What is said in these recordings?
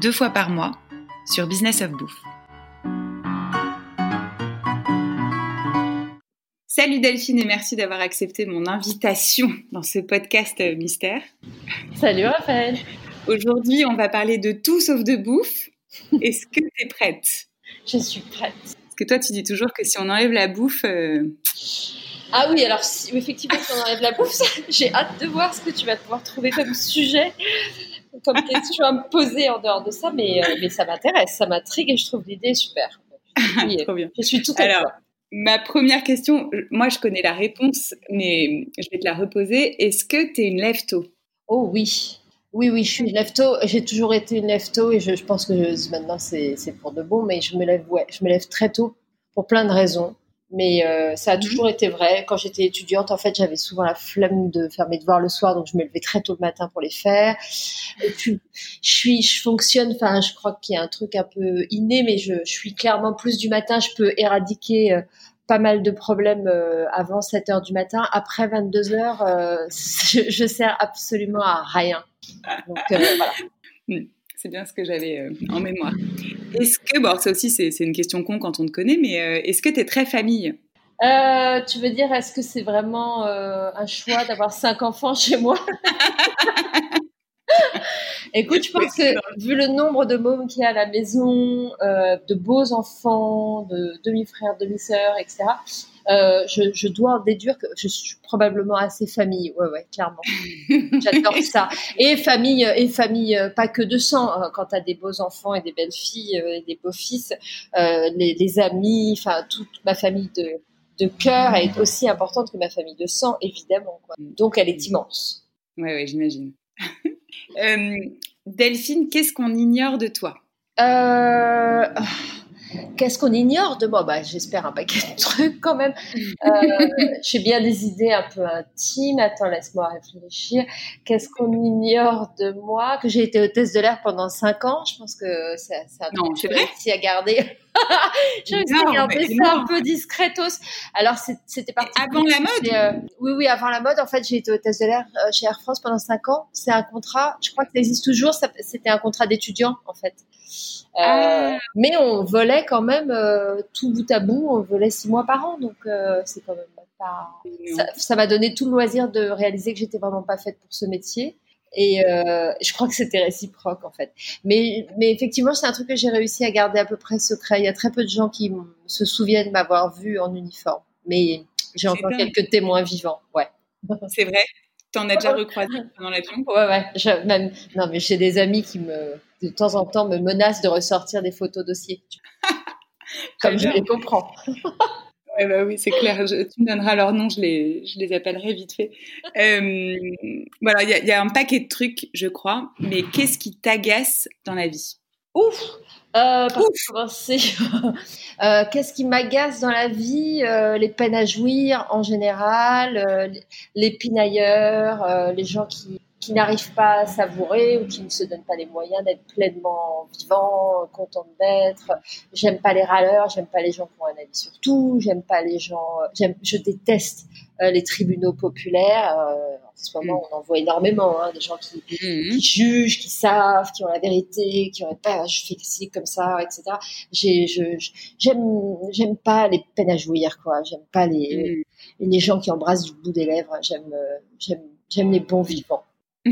deux fois par mois sur Business of Bouffe. Salut Delphine et merci d'avoir accepté mon invitation dans ce podcast euh, mystère. Salut Raphaël. Aujourd'hui, on va parler de tout sauf de bouffe. Est-ce que tu es prête? Je suis prête. Parce que toi, tu dis toujours que si on enlève la bouffe... Euh, ah oui, alors si, effectivement, si on enlève la bouffe, j'ai hâte de voir ce que tu vas pouvoir trouver comme sujet comme question à me poser en dehors de ça, mais, euh, mais ça m'intéresse, ça m'intrigue et je trouve l'idée super. Trop bien. Je suis tout à Alors, ma première question, moi je connais la réponse, mais je vais te la reposer. Est-ce que tu es une lève-tôt? Oh oui. Oui, oui, je suis une lève-tôt. J'ai toujours été une lève-tôt et je, je, pense que maintenant c'est pour de bon, mais je me lève, ouais, je me lève très tôt pour plein de raisons. Mais euh, ça a mhm. toujours été vrai. Quand j'étais étudiante, en fait, j'avais souvent la flemme de faire mes devoirs le soir, donc je me levais très tôt le matin pour les faire. Et puis, je suis, je fonctionne. Enfin, je crois qu'il y a un truc un peu inné, mais je, je suis clairement plus du matin. Je peux éradiquer euh, pas mal de problèmes euh, avant 7 heures du matin. Après 22 heures, je, je sers absolument à rien. Donc voilà. C'est bien ce que j'avais en mémoire. Est-ce que, bon, ça aussi c'est une question con quand on te connaît, mais euh, est-ce que tu es très famille? Euh, tu veux dire, est-ce que c'est vraiment un choix d'avoir cinq enfants chez moi? Écoute, je pense que vu le nombre de mômes qu'il y a à la maison, de beaux enfants, de demi-frères, demi-sœurs, etc., euh, je, dois en déduire que je suis probablement assez famille. Ouais, ouais, clairement. J'adore ça. Et famille, et famille, euh, pas que de sang. Hein. Quand tu as des beaux enfants et des belles filles euh, et des beaux fils, les, amis, enfin toute ma famille de, de cœur est aussi importante que ma famille de sang, évidemment. Donc elle est immense. Ouais, ouais, j'imagine. Delphine, qu'est-ce qu'on ignore de toi? Euh... Qu'est-ce qu'on ignore de moi? Bah, J'espère un paquet de trucs quand même. Euh, J'ai bien des idées un peu intimes. Attends, laisse-moi réfléchir. Qu'est-ce qu'on ignore de moi? Que j'ai été hôtesse de l'air pendant 5 ans. Je pense que c'est un truc que j'ai réussi à garder. j'ai réussi à garder ça un peu discretos. Alors, c'était parti. Avant la mode? euh, Oui, oui, avant la mode. En fait, j'ai été hôtesse de l'air euh, chez Air France pendant 5 ans. C'est un contrat, je crois que ça existe toujours. C'était un contrat d'étudiant, en fait. Euh, ah. Mais on volait quand même euh, tout bout à bout, on volait six mois par an, donc euh, c'est quand même pas. Ça m'a donné tout le loisir de réaliser que j'étais vraiment pas faite pour ce métier. Et je crois que c'était réciproque en fait. Mais, mais effectivement, c'est un truc que j'ai réussi à garder à peu près secret. Il y a très peu de gens qui se souviennent m'avoir vu en uniforme. Mais j'ai encore quelques témoins vivants. Ouais. C'est vrai? T'en as déjà recroisé pendant l'avion Ouais, ouais. même, non, mais j'ai des amis qui me, de temps en temps, me menacent de ressortir des photos dossiers. Comme je les comprends. Ouais, bah oui, c'est clair. tu me donneras leur nom, je les, je les appellerai vite fait. Euh, voilà, il y, y, a un paquet de trucs, je crois. Mais qu'est-ce qui t'agace dans la vie? Ouf euh, euh, Qu'est-ce qui m'agace dans la vie euh, Les peines à jouir en général, euh, les pinailleurs, les gens qui, qui n'arrivent pas à savourer ou qui ne se donnent pas les moyens d'être pleinement vivants, contents d'être. J'aime pas les râleurs, j'aime pas les gens qui ont un avis sur tout, j'aime pas les gens, j'aime, je déteste les tribunaux populaires en ce moment, on en voit énormément, hein, des gens qui, qui, jugent, qui savent, qui ont la vérité, qui auraient pas, je fais ci comme ça, etc. J'aime, pas les peines à jouir, quoi. J'aime pas les, mhm. les gens qui embrassent du bout des lèvres. J'aime, j'aime les bons vivants.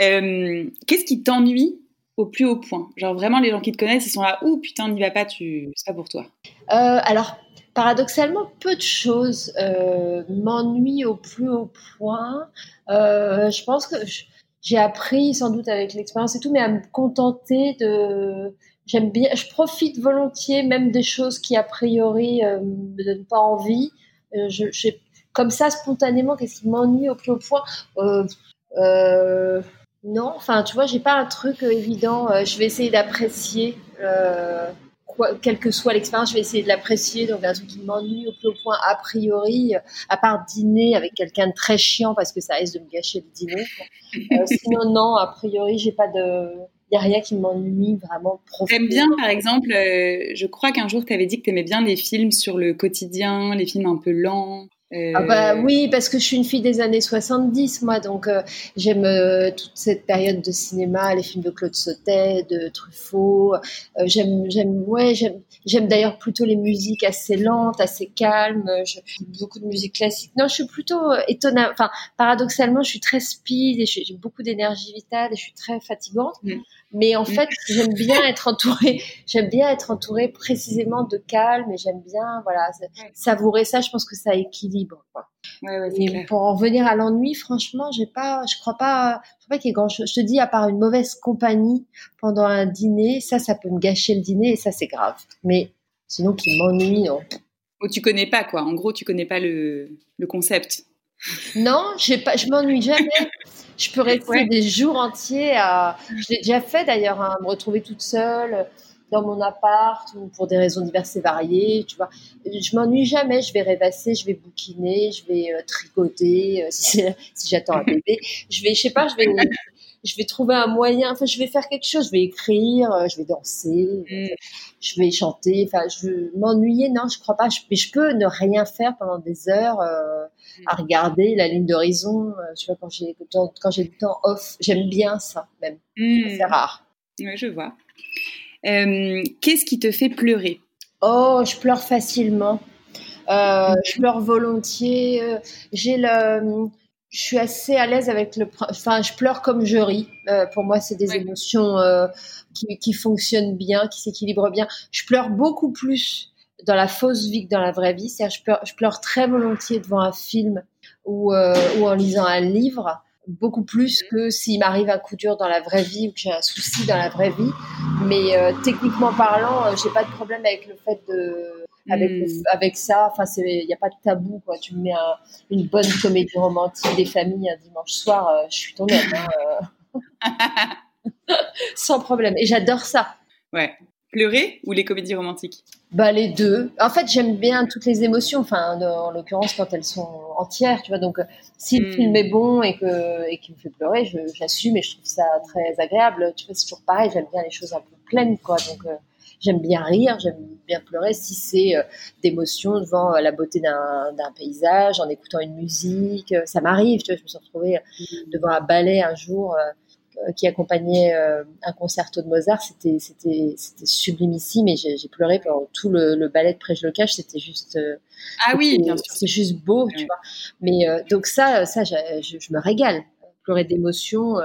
euh, qu'est-ce qui t'ennuie au plus haut point? Genre vraiment, les gens qui te connaissent, ils sont là, ouh putain, n'y va pas, tu, c'est pas pour toi. Euh, alors, paradoxalement, peu de choses euh, m'ennuient au plus haut point. Euh, je pense que j'ai appris, sans doute avec l'expérience et tout, mais à me contenter de. J'aime bien, je profite volontiers même des choses qui a priori euh, me donnent pas envie. Euh, je, comme ça spontanément, qu'est-ce qui m'ennuie au plus haut point? Non, enfin, tu vois, j'ai pas un truc évident. je vais essayer d'apprécier quelle que soit l'expérience, je vais essayer de l'apprécier. Donc, un truc qui m'ennuie au plus haut point, a priori, à part dîner avec quelqu'un de très chiant parce que ça risque de me gâcher le dîner. Euh, sinon, non, a priori, j'ai pas de. Il n'y a rien qui m'ennuie vraiment profondément. J'aime bien, par exemple, euh, je crois qu'un jour, tu avais dit que tu aimais bien les films sur le quotidien, les films un peu lents. Ah bah euh, oui, parce que je suis une fille des années 70, moi, donc euh, j'aime euh, toute cette période de cinéma, les films de Claude Sautet, de Truffaut. j'aime, j'aime, ouais, j'aime, j'aime d'ailleurs plutôt les musiques assez lentes, assez calmes. Je, beaucoup de musique classique. Non, je suis plutôt étonnante. Enfin, paradoxalement, je suis très speed et j'ai beaucoup d'énergie vitale et je suis très fatigante. Mm. Mais en fait, j'aime bien être entourée. J'aime bien être entourée précisément de calme et j'aime bien, voilà, savourer ça. Je pense que ça équilibre. Quoi. Ouais, ouais, pour en revenir à l'ennui, franchement, j'ai pas, je crois pas, je crois pas qu'il y ait grand chose. Je te dis, à part une mauvaise compagnie pendant un dîner, ça, ça peut me gâcher le dîner et ça, c'est grave. Mais sinon, qu'il m'ennuie, non. Oh, tu connais pas, quoi. En gros, tu connais pas le, le concept. Non, pas, je m'ennuie jamais. Je peux rester des jours entiers à. Je l'ai déjà fait d'ailleurs, à hein, me retrouver toute seule dans mon appart ou pour des raisons diverses et variées, tu vois. Je m'ennuie jamais. Je vais rêvasser, je vais bouquiner, je vais euh, tricoter euh, si, si j'attends un bébé. Je vais, je sais pas, je vais je vais trouver un moyen, enfin, je vais faire quelque chose, je vais écrire, euh, je vais danser, mm. je vais chanter, enfin, je m'ennuyer, non, je crois pas, mais je peux ne rien faire pendant des heures euh, à mm. regarder la ligne d'horizon, tu vois, quand j'ai, quand j'ai du temps off, j'aime bien ça, même. Mm. C'est rare. Oui, je vois. Qu'est-ce qui te fait pleurer? Oh, je pleure facilement. je pleure volontiers. J'ai le, je suis assez à l'aise avec le. Enfin, je pleure comme je ris. Euh, pour moi, c'est des émotions euh, qui, qui, fonctionnent bien, qui s'équilibrent bien. Je pleure beaucoup plus dans la fausse vie que dans la vraie vie. C'est-à-dire, je pleure, je pleure très volontiers devant un film ou, euh, ou en lisant un livre, beaucoup plus que s'il m'arrive un coup dur dans la vraie vie ou que j'ai un souci dans la vraie vie. Mais euh, techniquement parlant, euh, j'ai pas de problème avec le fait de avec, hmm. avec ça. Enfin, il n'y a pas de tabou, quoi. Tu me mets une bonne comédie romantique des familles un dimanche soir, euh, je suis ton homme. Hein, euh. Sans problème. Et j'adore ça. Ouais. Pleurer ou les comédies romantiques bah les deux. En fait, j'aime bien toutes les émotions. Enfin, en l'occurrence, quand elles sont entières, tu vois. Donc, si le hmm. film est bon et que et qu'il me fait pleurer, j'assume et je trouve ça très agréable. Tu vois, c'est toujours pareil. J'aime bien les choses un peu pleines, quoi. Donc, euh, j'aime bien rire, j'aime bien pleurer si c'est euh, d'émotion devant euh, la beauté d'un paysage, en écoutant une musique. Euh, ça m'arrive, tu vois, je me suis retrouvée mmh. devant un ballet un jour qui accompagnait un concerto de Mozart. C'était c'était c'était sublime ici, mais j'ai pleuré pendant tout le, ballet de Préjlocage. C'était juste ah oui, bien sûr, c'est juste beau, tu vois. Mais donc ça, ça, je, je me régale pleurer d'émotion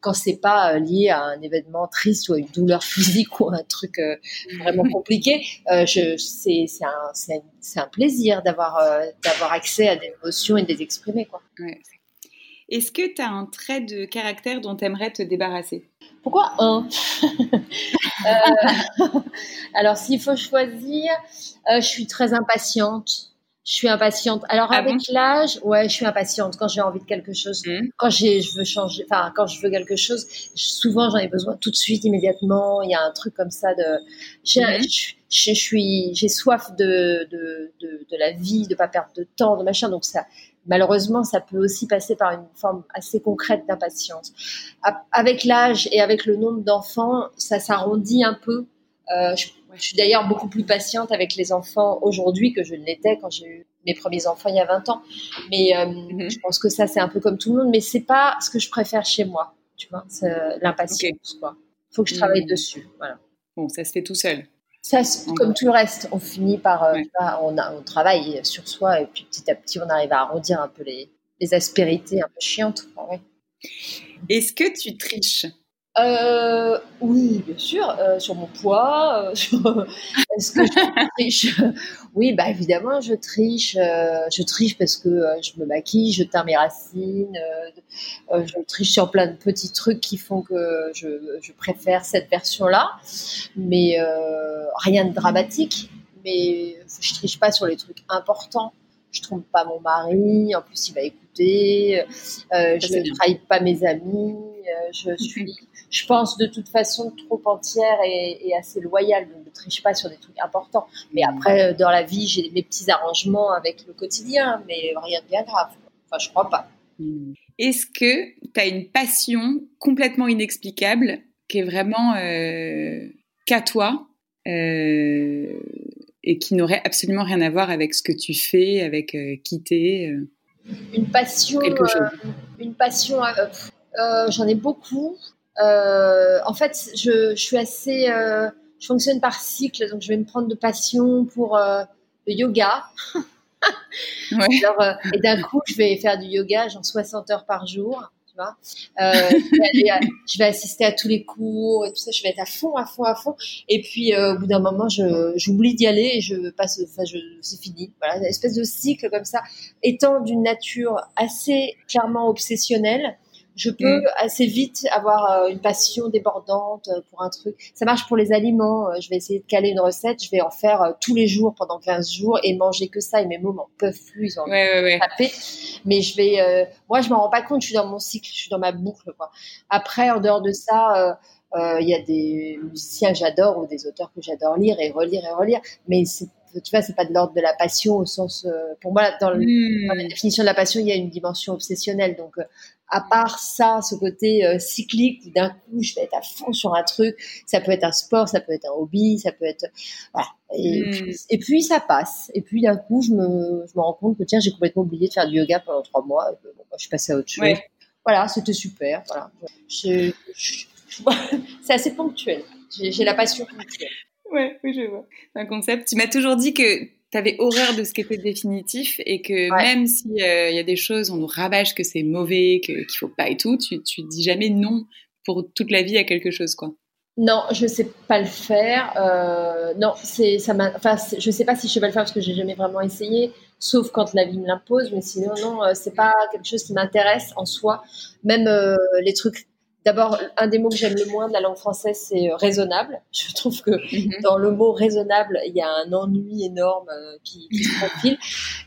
quand c'est pas euh, lié à un événement triste ou à une douleur physique ou un truc euh, vraiment compliqué, euh, c'est un, un, plaisir d'avoir d'avoir accès à des émotions et de les exprimer. Quoi. Est-ce que tu as un trait de caractère dont tu aimerais te débarrasser? Pourquoi un? Alors, s'il faut choisir, je suis très impatiente. Je suis impatiente. Alors ah avec l'âge, ouais, je suis impatiente quand j'ai envie de quelque chose. Mmh. Quand j'ai, je veux changer, enfin quand je veux quelque chose, souvent j'en ai besoin tout de suite, immédiatement. Il y a un truc comme ça de, j'ai, mmh. je, suis, j'ai soif de, de, de, de, la vie, de pas perdre de temps, de machin. Donc ça, malheureusement, ça peut aussi passer par une forme assez concrète d'impatience. Avec l'âge et avec le nombre d'enfants, ça s'arrondit un peu. Euh, je je suis d'ailleurs beaucoup plus patiente avec les enfants aujourd'hui que je ne l'étais quand j'ai eu mes premiers enfants il y a 20 ans. Mais euh, mhm. je pense que ça, c'est un peu comme tout le monde, mais c'est pas ce que je préfère chez moi, tu vois, l'impatience, quoi. Il faut que je travaille mhm. dessus, voilà. Bon, ça se fait tout seul. Ça, comme tout le reste, on finit par, euh, on, a, on, travaille sur soi et puis petit à petit, on arrive à arrondir un peu les, les aspérités un peu chiantes. Est-ce que tu triches? Euh, oui, bien sûr, euh, sur mon poids. Euh, est-ce que je triche? Oui, bah évidemment, je triche. je triche parce que je me maquille, je teins mes racines. je triche sur plein de petits trucs qui font que je, je préfère cette version-là, mais rien de dramatique. Mais je triche pas sur les trucs importants. Je trompe pas mon mari. En plus, il va écouter. je ne trahis pas mes amis je suis, je pense de toute façon trop entière et, assez loyale. Donc, ne triche pas sur des trucs importants. Mais après, dans la vie, j'ai mes petits arrangements avec le quotidien, mais rien de bien grave. Enfin, je crois pas. Hmm. Est-ce que tu as une passion complètement inexplicable qui est vraiment euh, qu'à toi euh, et qui n'aurait absolument rien à voir avec ce que tu fais, avec euh, qui t'es Une passion, une passion. J'en ai beaucoup. en fait, je, je suis assez. je fonctionne par cycle, donc je vais me prendre de passion pour le yoga. Euh, et d'un coup, je vais faire du yoga, genre 60 heures par jour. Euh, je, vais assister à tous les cours et tout ça. Je vais être à fond, à fond, à fond. Et puis, euh, au bout d'un moment, j'oublie d'y aller et je passe. Enfin, c'est fini. Voilà, une espèce de cycle comme ça. Étant d'une nature assez clairement obsessionnelle, je peux mm. assez vite avoir euh, une passion débordante euh, pour un truc. Ça marche pour les aliments. Euh, je vais essayer de caler une recette. Je vais en faire tous les jours pendant 15 jours et manger que ça. Et mes mots m'en peuvent plus. Ils ont ouais, ouais, taper. Mais je vais, moi, je m'en rends pas compte. Je suis dans mon cycle. Je suis dans ma boucle. Quoi. Après, en dehors de ça, il y a des musiciens que j'adore ou des auteurs que j'adore lire et relire et relire. Mais c'est tu vois, c'est pas de l'ordre de la passion au sens, pour moi, dans, hmm. dans, la définition de la passion, il y a une dimension obsessionnelle. Donc, à part ça, ce côté euh, cyclique où d'un coup je vais être à fond sur un truc, ça peut être un sport, ça peut être un hobby, ça peut être voilà. Et, hmm. puis, ça passe. Et puis d'un coup je me, je me rends compte que tiens j'ai complètement oublié de faire du yoga pendant trois mois. bon, bah, je suis passée à autre chose. Voilà, c'était super. Voilà. c'est assez ponctuel. J'ai la passion ponctuelle. Ouais, oui, je vois. C'est un concept. Tu m'as toujours dit que tu avais horreur de ce qui était définitif et que même s'il euh, y a des choses, on nous rabâche que c'est mauvais, qu'il ne faut pas et tout, tu, tu dis jamais non pour toute la vie à quelque chose, quoi. Non, je sais pas le faire. Euh, non, c'est ça m'a. Enfin, je sais pas si je pas le faire parce que j'ai jamais vraiment essayé, sauf quand la vie me l'impose. Mais sinon, non, euh, c'est pas quelque chose qui m'intéresse en soi. Même euh, les trucs D'abord, un des mots que j'aime le moins de la langue française, c'est euh, raisonnable. Je trouve que mhm. dans le mot raisonnable, il y a un ennui énorme euh, qui, se profile.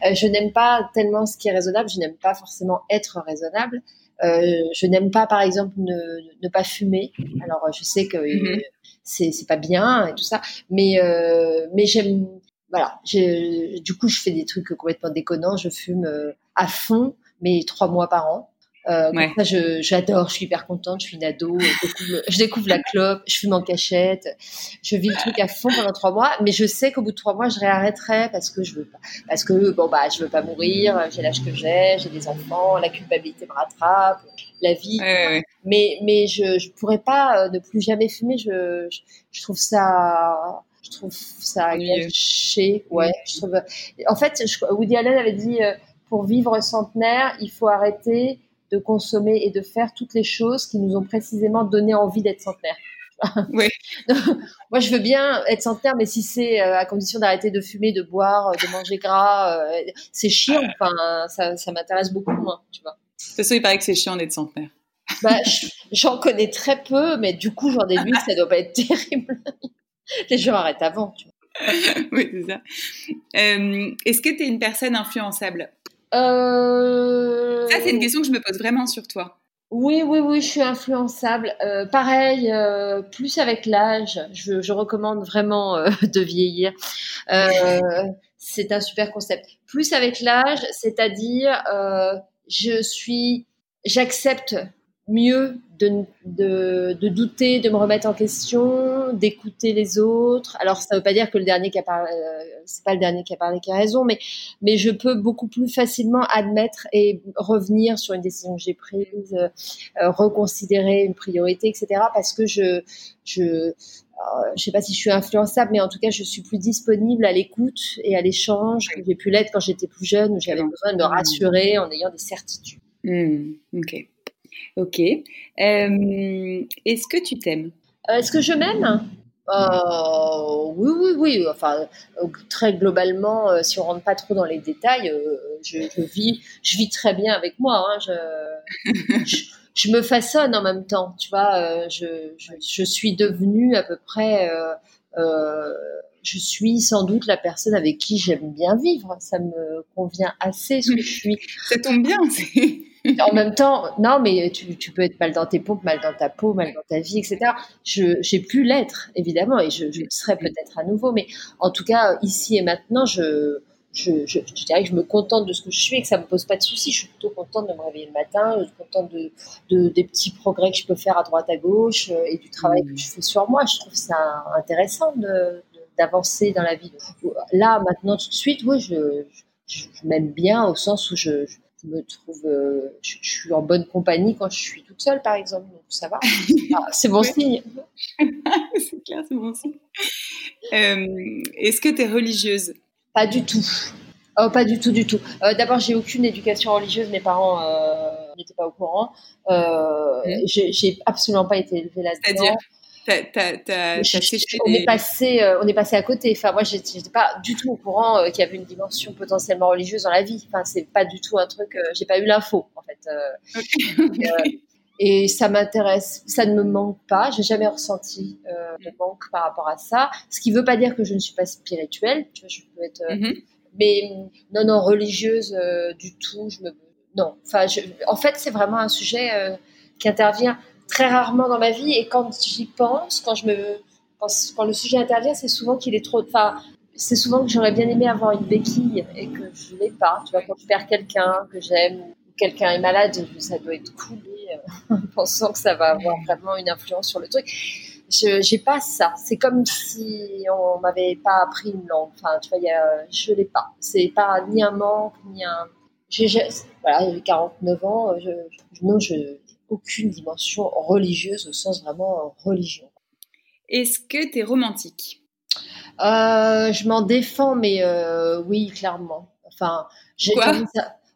Euh, je n'aime pas tellement ce qui est raisonnable. Je n'aime pas forcément être raisonnable. je n'aime pas, par exemple, ne, pas fumer. Alors, je sais que mhm. c'est pas bien et tout ça, mais mais j'aime. Voilà. Du coup, je fais des trucs complètement déconnants. Je fume à fond, mais trois mois par an. Euh, ça, j'adore, je, suis hyper contente, je suis une ado, je découvre, la clope, je fume en cachette, je vis le truc à fond pendant trois mois, mais je sais qu'au bout de trois mois, je réarrêterai parce que je veux pas, parce que bon bah, je veux pas mourir, j'ai l'âge que j'ai, j'ai des enfants, la culpabilité me rattrape, la vie, mais mais je je pourrais pas euh, ne plus jamais fumer, je je, trouve ça je trouve ça gâché, ouais, je trouve. En fait, Woody Allen avait dit euh, pour vivre centenaire, il faut arrêter de consommer et de faire toutes les choses qui nous ont précisément donné envie d'être centenaire. Oui. moi, je veux bien être centenaire, mais si c'est euh, à condition d'arrêter de fumer, de boire, euh, de manger gras, euh, c'est chiant. Enfin, ça, ça m'intéresse beaucoup moins, tu vois. De toute façon, il paraît que c'est chiant d'être centenaire. Bah, j'en connais très peu, mais du coup, j'en déduis que ça doit pas être terrible. Les gens arrêtent avant, tu vois. oui, c'est ça. Est-ce que tu es une personne influençable? Euh... Ça, c'est une question que je me pose vraiment sur toi. Oui, oui, oui, je suis influençable. Euh, pareil, euh, plus avec l'âge, je, je, recommande vraiment euh, de vieillir. Euh, c'est un super concept. Plus avec l'âge, c'est-à-dire, euh, je suis, j'accepte mieux de, de, de, douter, de me remettre en question, d'écouter les autres. Alors ça ne veut pas dire que le dernier qui a parlé, euh, c'est pas le dernier qui a parlé qui a raison, mais mais je peux beaucoup plus facilement admettre et revenir sur une décision que j'ai prise, euh, reconsidérer une priorité, etc. Parce que je je euh, je sais pas si je suis influençable, mais en tout cas, je suis plus disponible à l'écoute et à l'échange que j'ai pu l'être quand j'étais plus jeune, où j'avais besoin de me rassurer en ayant des certitudes. Mmh, ok. Ok. Euh, est-ce que tu t'aimes? Euh, Est-ce que je m'aime? Euh, oui, oui, oui. Enfin, très globalement, si on rentre pas trop dans les détails, je, vis, je vis très bien avec moi. Hein. Je, je, me façonne en même temps. Tu vois, je, je, suis devenue à peu près. je suis sans doute la personne avec qui j'aime bien vivre. Ça me convient assez ce que je suis. Ça tombe bien. En même temps, non, mais tu, tu, peux être mal dans tes pompes, mal dans ta peau, mal dans ta vie, etc. Je j'ai pu l'être, évidemment, et je, je le serai peut-être à nouveau. Mais en tout cas, ici et maintenant, je, je, je, je, dirais que je me contente de ce que je suis et que ça me pose pas de soucis. Je suis plutôt contente de me réveiller le matin, je suis contente de, de, des petits progrès que je peux faire à droite à gauche euh, et du travail que je fais sur moi. Je trouve ça intéressant de, d'avancer dans la vie. Là, maintenant, tout de suite, oui, je, je, m'aime bien au sens où je, je me trouve, euh, je, suis en bonne compagnie quand je suis toute seule, par exemple. Donc ça va. Ah, c'est bon signe. c'est clair, c'est bon signe. Euh, est-ce que tu es religieuse? Pas du tout. Oh, pas du tout, du tout. Euh, d'abord, j'ai aucune éducation religieuse. Mes parents n'étaient pas au courant. Mmh. J'ai absolument pas été élevée là-dedans on, est passé, euh, on est passé à côté. Enfin, moi, j'étais pas du tout au courant euh, qu'il y avait une dimension potentiellement religieuse dans la vie. Enfin, c'est pas du tout un truc. Euh, j'ai pas eu l'info, en fait. et ça m'intéresse. Ça ne me manque pas. J'ai jamais ressenti de manque par rapport à ça. Ce qui veut pas dire que je ne suis pas spirituelle. Tu vois, je peux être. Mm-hmm. Mais non, non, religieuse du tout. Je me non. Enfin, en fait, c'est vraiment un sujet qui intervient très rarement dans ma vie. Et quand j'y pense, quand je me, quand, le sujet intervient, c'est souvent qu'il est trop. Enfin, c'est souvent que j'aurais bien aimé avoir une béquille et que je l'ai pas. Tu vois, quand je perds quelqu'un que j'aime ou quelqu'un est malade, ça doit être coulé euh, en pensant que ça va avoir vraiment une influence sur le truc. Je j'ai pas ça. C'est comme si on m'avait pas appris une langue. Enfin, tu vois, y a, je l'ai pas. C'est pas ni un manque ni un. Voilà, j'ai 49 ans. Non, je aucune dimension religieuse au sens vraiment religion. Est-ce que tu es romantique? Euh, Je m'en défends, mais euh, oui, clairement. Enfin, j'ai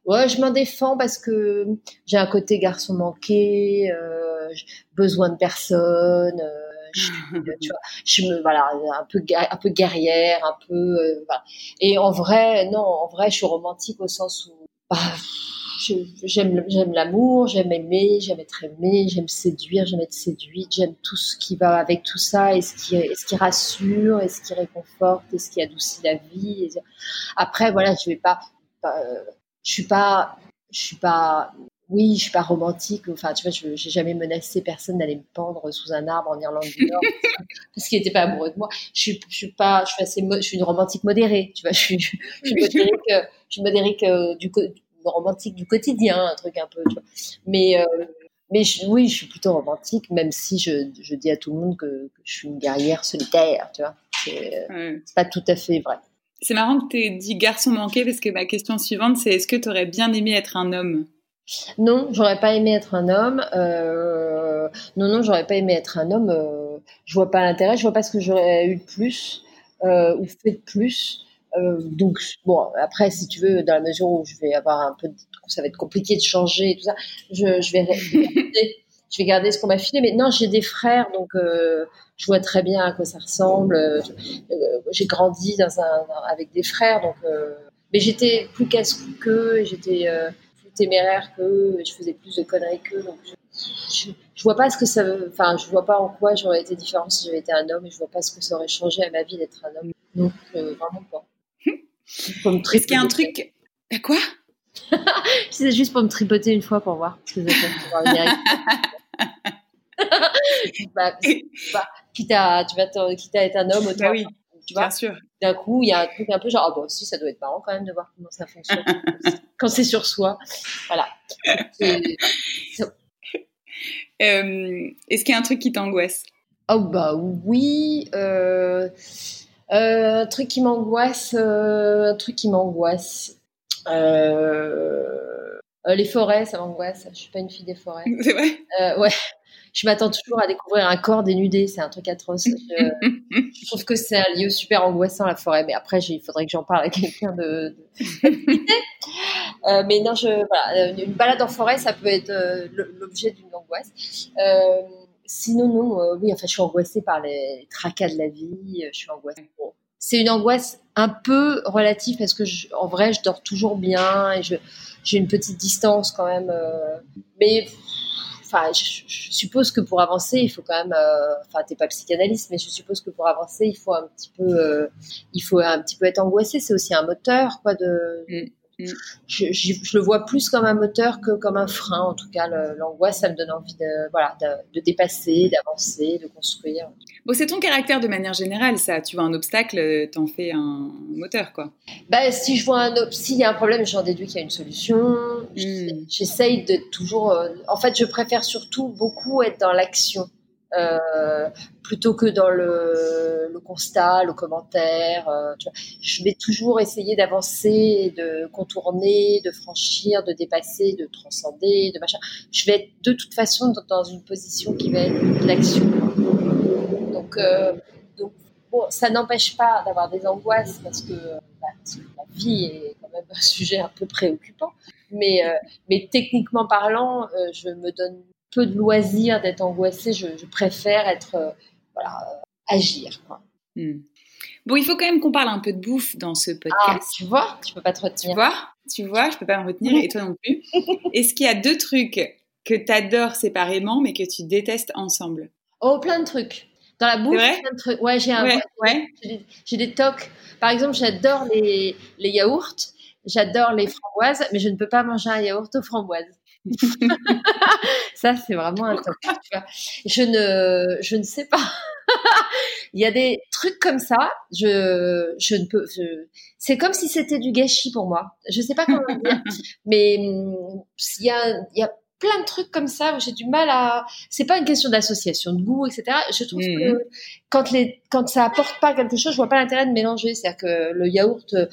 Ouais, je m'en défends parce que j'ai un côté garçon manqué, euh, besoin de personne. Je, tu vois, je me voilà un peu un peu guerrière, un peu voilà. et en vrai non, en vrai je suis romantique au sens où bah, j'aime j'aime l'amour, j'aime aimer, j'aime être aimé, j'aime séduire, j'aime être séduite, j'aime tout ce qui va avec tout ça et ce qui ce qui rassure et ce qui réconforte et ce qui adoucit la vie. Après voilà, je vais pas, je suis pas je suis pas oui, je suis pas romantique. Enfin, tu vois, je j'ai jamais menacé personne d'aller me pendre sous un arbre en Irlande du Nord parce qu'il n'était pas amoureux de moi. Je suis, je suis pas, je suis assez, je suis une romantique modérée. Tu vois, je suis, je suis modérique, je suis modérique euh, du, romantique du quotidien, un truc un peu. Tu vois. Mais euh, mais oui, je suis plutôt romantique, même si je, je dis à tout le monde que, je suis une guerrière solitaire, tu vois. C'est pas tout à fait vrai. C'est marrant que tu aies dit garçon manqué parce que ma question suivante, c'est est-ce que tu aurais bien aimé être un homme? Non, j'aurais pas aimé être un homme. Euh... Non, non, j'aurais pas aimé être un homme. Euh... Je vois pas l'intérêt, je vois pas ce que j'aurais eu de plus euh, ou fait de plus. Euh, donc bon, après, si tu veux, dans la mesure où je vais avoir un peu, de, ça va être compliqué de changer et tout ça, je, vais garder, je vais garder ce qu'on m'a filé. Mais non, j'ai des frères, donc euh, je vois très bien à quoi ça ressemble. Euh, j'ai grandi avec des frères, donc mais j'étais plus casse qu'eux, j'étais plus téméraire qu'eux, je faisais plus de conneries qu'eux, donc je, je, vois pas ce que ça, enfin, je vois pas en quoi j'aurais été différent si j'avais été un homme, et je vois pas ce que ça aurait changé à ma vie d'être un homme. Donc vraiment pas. Est-ce qu'il y a un truc. Bah, quoi C'est juste pour me tripoter une fois pour voir ce que ça fait. bah, bah, quitte à, tu vas quitte à être un homme, bah oui, tu vois, bien sûr. D'un coup, il y a un truc un peu genre, ah bon, si, ça doit être marrant quand même de voir comment ça fonctionne quand c'est sur soi. Voilà. Euh, est-ce qu'il y a un truc qui t'angoisse? Oh bah oui. Euh, un truc qui m'angoisse, euh, un truc qui m'angoisse. Euh, les forêts, ça m'angoisse. Je suis pas une fille des forêts. C'est vrai. ouais. Je m'attends toujours à découvrir un corps dénudé. C'est un truc atroce. Je, trouve que c'est un lieu super angoissant la forêt. Mais après, il faudrait que j'en parle à quelqu'un de. mais non, je, voilà, une balade en forêt, ça peut être l'objet d'une angoisse. Sinon, non, euh, oui, enfin, je suis angoissée par les tracas de la vie. Euh, je suis angoissée. C'est une angoisse un peu relative parce que, en vrai, je dors toujours bien et j'ai une petite distance quand même. Euh, mais, enfin, je, suppose que pour avancer, il faut quand même. Enfin, t'es pas psychanalyste, mais je suppose que pour avancer, il faut un petit peu, il faut un petit peu être angoissé. C'est aussi un moteur, quoi, de. Mm. Mm. je, je, le vois plus comme un moteur que comme un frein. En tout cas, l'angoisse, ça me donne envie de, voilà, de, dépasser, d'avancer, de construire. Bon, c'est ton caractère de manière générale, ça. Tu vois un obstacle, t'en fais un moteur, quoi. Bah, si je vois un, s'il y a un problème, j'en déduis qu'il y a une solution. Mm. J'essaye de toujours. Euh, en fait, je préfère surtout beaucoup être dans l'action. Euh, plutôt que dans le, constat, le commentaire. Euh. Je vais toujours essayer d'avancer, de contourner, de franchir, de dépasser, de transcender, de machin. Je vais être de toute façon dans une position qui va être de l'action. Donc, euh, donc bon, ça n'empêche pas d'avoir des angoisses parce que, bah, la vie est quand même un sujet un peu préoccupant. Mais, mais techniquement parlant, je me donne peu de loisirs d'être angoissée. Je, préfère être, euh, voilà, euh, agir. Hmm. Bon, il faut quand même qu'on parle un peu de bouffe dans ce podcast. Ah, tu vois, je peux pas te retenir. Tu vois, tu vois, je peux pas me retenir et toi non plus. Est-ce qu'il y a deux trucs que tu adores séparément mais que tu détestes ensemble? Oh, plein de trucs. Dans la bouffe, plein de trucs. Ouais, j'ai un, ouais, j'ai des, tocs. Par exemple, j'adore les, les yaourts, j'adore les framboises, mais je ne peux pas manger un yaourt aux framboises. ça, c'est vraiment un truc. Je ne, je ne sais pas. Il y a des trucs comme ça. Je, je ne peux. c'est comme si c'était du gâchis pour moi. Je sais pas comment dire, mais hum, il y a, il y a plein de trucs comme ça où j'ai du mal à. C'est pas une question d'association de goût, etc. Je trouve que mhm. quand les quand ça apporte pas quelque chose, je vois pas l'intérêt de mélanger. C'est-à-dire que le yaourt, euh,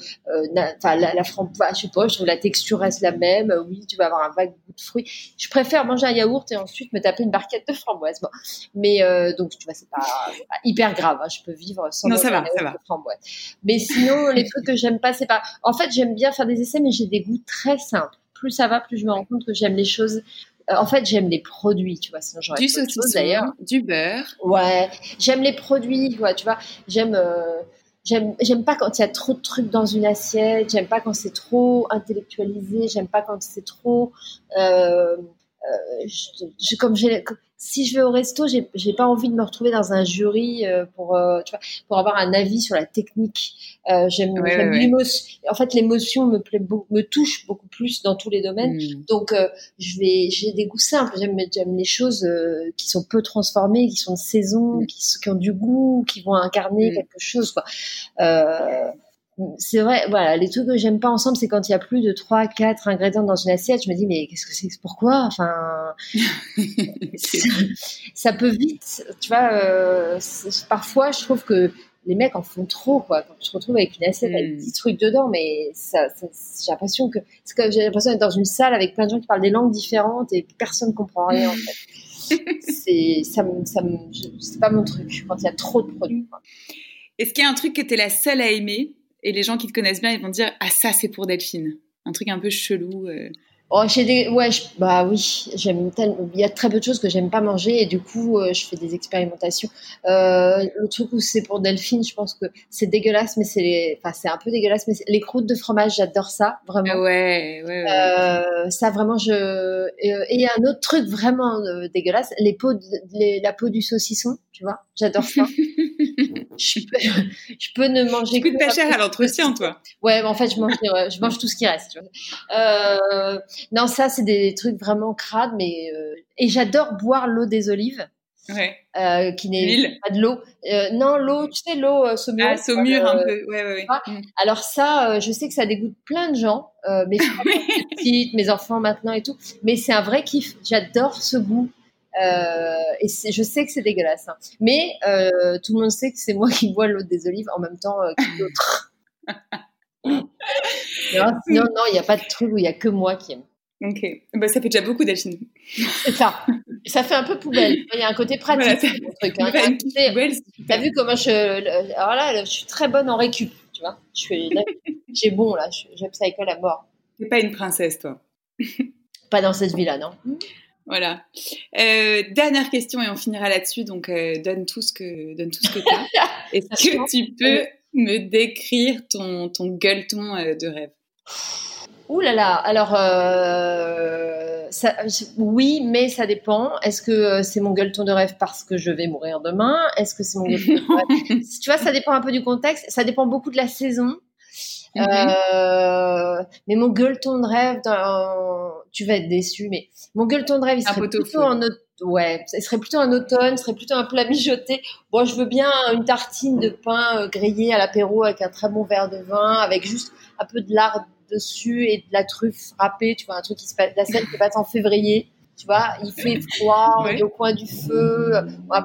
enfin la, la framboise, je sais pas, je trouve la texture reste la même. Oui, tu vas avoir un vague goût de fruits. Je préfère manger un yaourt et ensuite me taper une barquette de framboise. Bon. Mais euh, donc tu vois, c'est pas, pas, hyper grave. Hein. Je peux vivre sans non, ça va, ça va. de framboise. Mais sinon, les trucs que j'aime pas, c'est pas. En fait, j'aime bien faire des essais, mais j'ai des goûts très simples plus ça va, plus je me rends compte que j'aime les choses. Euh, en fait, j'aime les produits, tu vois. Sinon, du saucisson, d'ailleurs. Du beurre. Ouais, j'aime les produits, tu vois. Tu vois j'aime. Euh, j'aime j'aime pas quand il y a trop de trucs dans une assiette j'aime pas quand c'est trop intellectualisé j'aime pas quand c'est trop euh, euh je, comme j'ai si je vais au resto, j'ai, j'ai pas envie de me retrouver dans un jury euh, pour, euh, tu vois, pour avoir un avis sur la technique. Euh, j'aime, l'émotion. En fait, l'émotion me plaît me touche beaucoup plus dans tous les domaines. Hmm. Donc, je vais, j'ai des goûts simples. J'aime, j'aime les choses qui sont peu transformées, qui sont de saison, hmm. qui, qui, ont du goût, qui vont incarner hmm. quelque chose. Quoi c'est vrai, voilà, les trucs que j'aime pas ensemble, c'est quand il y a plus de 3, 4 ingrédients dans une assiette, je me dis, mais qu'est-ce que c'est, pourquoi? Enfin, ça, peut vite, tu vois, euh, parfois, je trouve que les mecs en font trop, quoi. Quand je te retrouve avec une assiette avec des hmm. trucs dedans, mais ça, j'ai l'impression que, que j'ai l'impression d'être dans une salle avec plein de gens qui parlent des langues différentes et personne ne comprend rien, en fait. c'est, ça, ça, c'est pas mon truc quand il y a trop de produits. Est-ce qu'il y a un truc que tu es la seule à aimer? Et les gens qui te connaissent bien, ils vont dire Ah, ça, c'est pour Delphine. Un truc un peu chelou. Euh. Oh, j'ai des, ouais, bah oui, j'aime tellement. Il y a très peu de choses que j'aime pas manger et du coup, euh, je fais des expérimentations. Euh, le truc où c'est pour Delphine, je pense que c'est dégueulasse, mais c'est, enfin, c'est un peu dégueulasse, mais les croûtes de fromage, j'adore ça, vraiment. Ouais, ouais, ouais. Euh, ça, vraiment, je. Et, un autre truc vraiment dégueulasse, les peaux, la peau du saucisson, tu vois, j'adore ça. je, peux, je peux ne manger que. ta chair à l'entretien, toi. Ouais, en fait, je mange, je mange tout ce qui reste. Tu vois. Euh, non, ça, c'est des trucs vraiment crades, mais euh, et j'adore boire l'eau des olives. Ouais. Euh, qui n'est pas de l'eau. Euh, non, l'eau, tu sais, l'eau euh, saumure. Ah, saumure un peu, ouais, ouais, ouais. Mm. Alors ça, je sais que ça dégoûte plein de gens, mes petites, mes enfants maintenant et tout, mais c'est un vrai kiff. J'adore ce goût. Et je sais que c'est dégueulasse, hein. mais tout le monde sait que c'est moi qui bois l'eau des olives en même temps que d'autres. non, non, il n'y a pas de truc où il n'y a que moi qui aime. Ok, bah, ça fait déjà beaucoup Delphine. C'est ça. Ça fait un peu poubelle. Il y a un côté pratique. truc, hein. T'as vu comment je. Alors là, je suis très bonne en récup. Tu vois, je suis. J'ai bon là. J'upcycle à mort. T'es pas une princesse, toi. pas dans cette vie-là, non. Voilà. Euh, dernière question et on finira là-dessus. Donc euh, donne tout ce que donne tout ce que t'as. Est-ce que tu peux me décrire ton ton gueuleton euh, de rêve? Ouh là là, alors ça, oui, mais ça dépend. Est-ce que c'est mon gueuleton de rêve parce que je vais mourir demain? Est-ce que c'est mon gueuleton de rêve? Tu vois, ça dépend un peu du contexte. Ça dépend beaucoup de la saison. Mhm. mais mon gueuleton de rêve, tu vas être déçu, mais mon gueuleton de rêve, il serait plutôt en ouais, ce serait plutôt un automne, serait plutôt un plat mijoté. Bon, je veux bien une tartine de pain grillé à l'apéro avec un très bon verre de vin, avec juste un peu de lard dessus et de la truffe râpée, tu vois, un truc qui se passe, la scène qui passe en février. Tu vois, il fait froid, on est au coin du feu.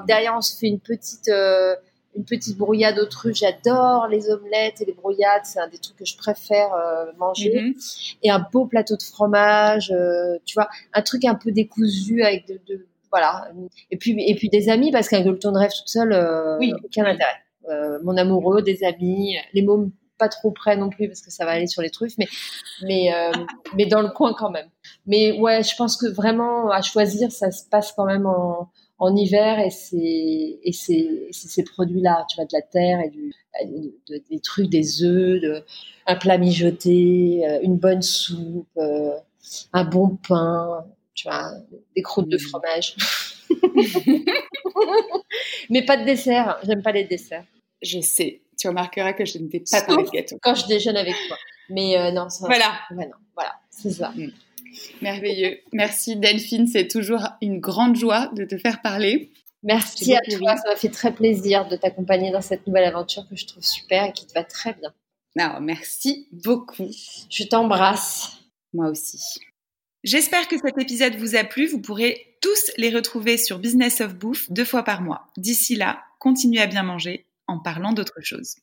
derrière, on se fait une petite, euh, une petite brouillade aux truffes. J'adore les omelettes et les brouillades. C'est un des trucs que je préfère euh, manger. Mm-hmm. Et un beau plateau de fromage. Euh, tu vois, un truc un peu décousu avec de, de voilà. Et puis, et puis des amis parce qu'un gueuleton de rêve toute seule, oui. aucun intérêt. mon amoureux, des amis, les mômes pas trop près non plus parce que ça va aller sur les truffes, mais mais euh, mais dans le coin quand même. Mais ouais, je pense que vraiment à choisir, ça se passe quand même en, en hiver et ces produits là, tu vois, de la terre et du des trucs, des œufs, de, un plat mijoté, euh, une bonne soupe, euh, un bon pain, tu vois, des croûtes de mmh. fromage. mais pas de dessert. J'aime pas les desserts. Je sais tu remarqueras que je ne t'ai pas parlé de gâteau. Quand je déjeune avec toi. Mais euh, non, ça, voilà. voilà, c'est ça. Mm. Merveilleux. Merci Delphine, c'est toujours une grande joie de te faire parler. Merci à toi, ça m'a fait très plaisir de t'accompagner dans cette nouvelle aventure que je trouve super et qui te va très bien. Non, merci beaucoup. Je t'embrasse. Moi aussi. J'espère que cet épisode vous a plu. Vous pourrez tous les retrouver sur Business of Bouffe deux fois par mois. D'ici là, continuez à bien manger en parlant d'autre chose.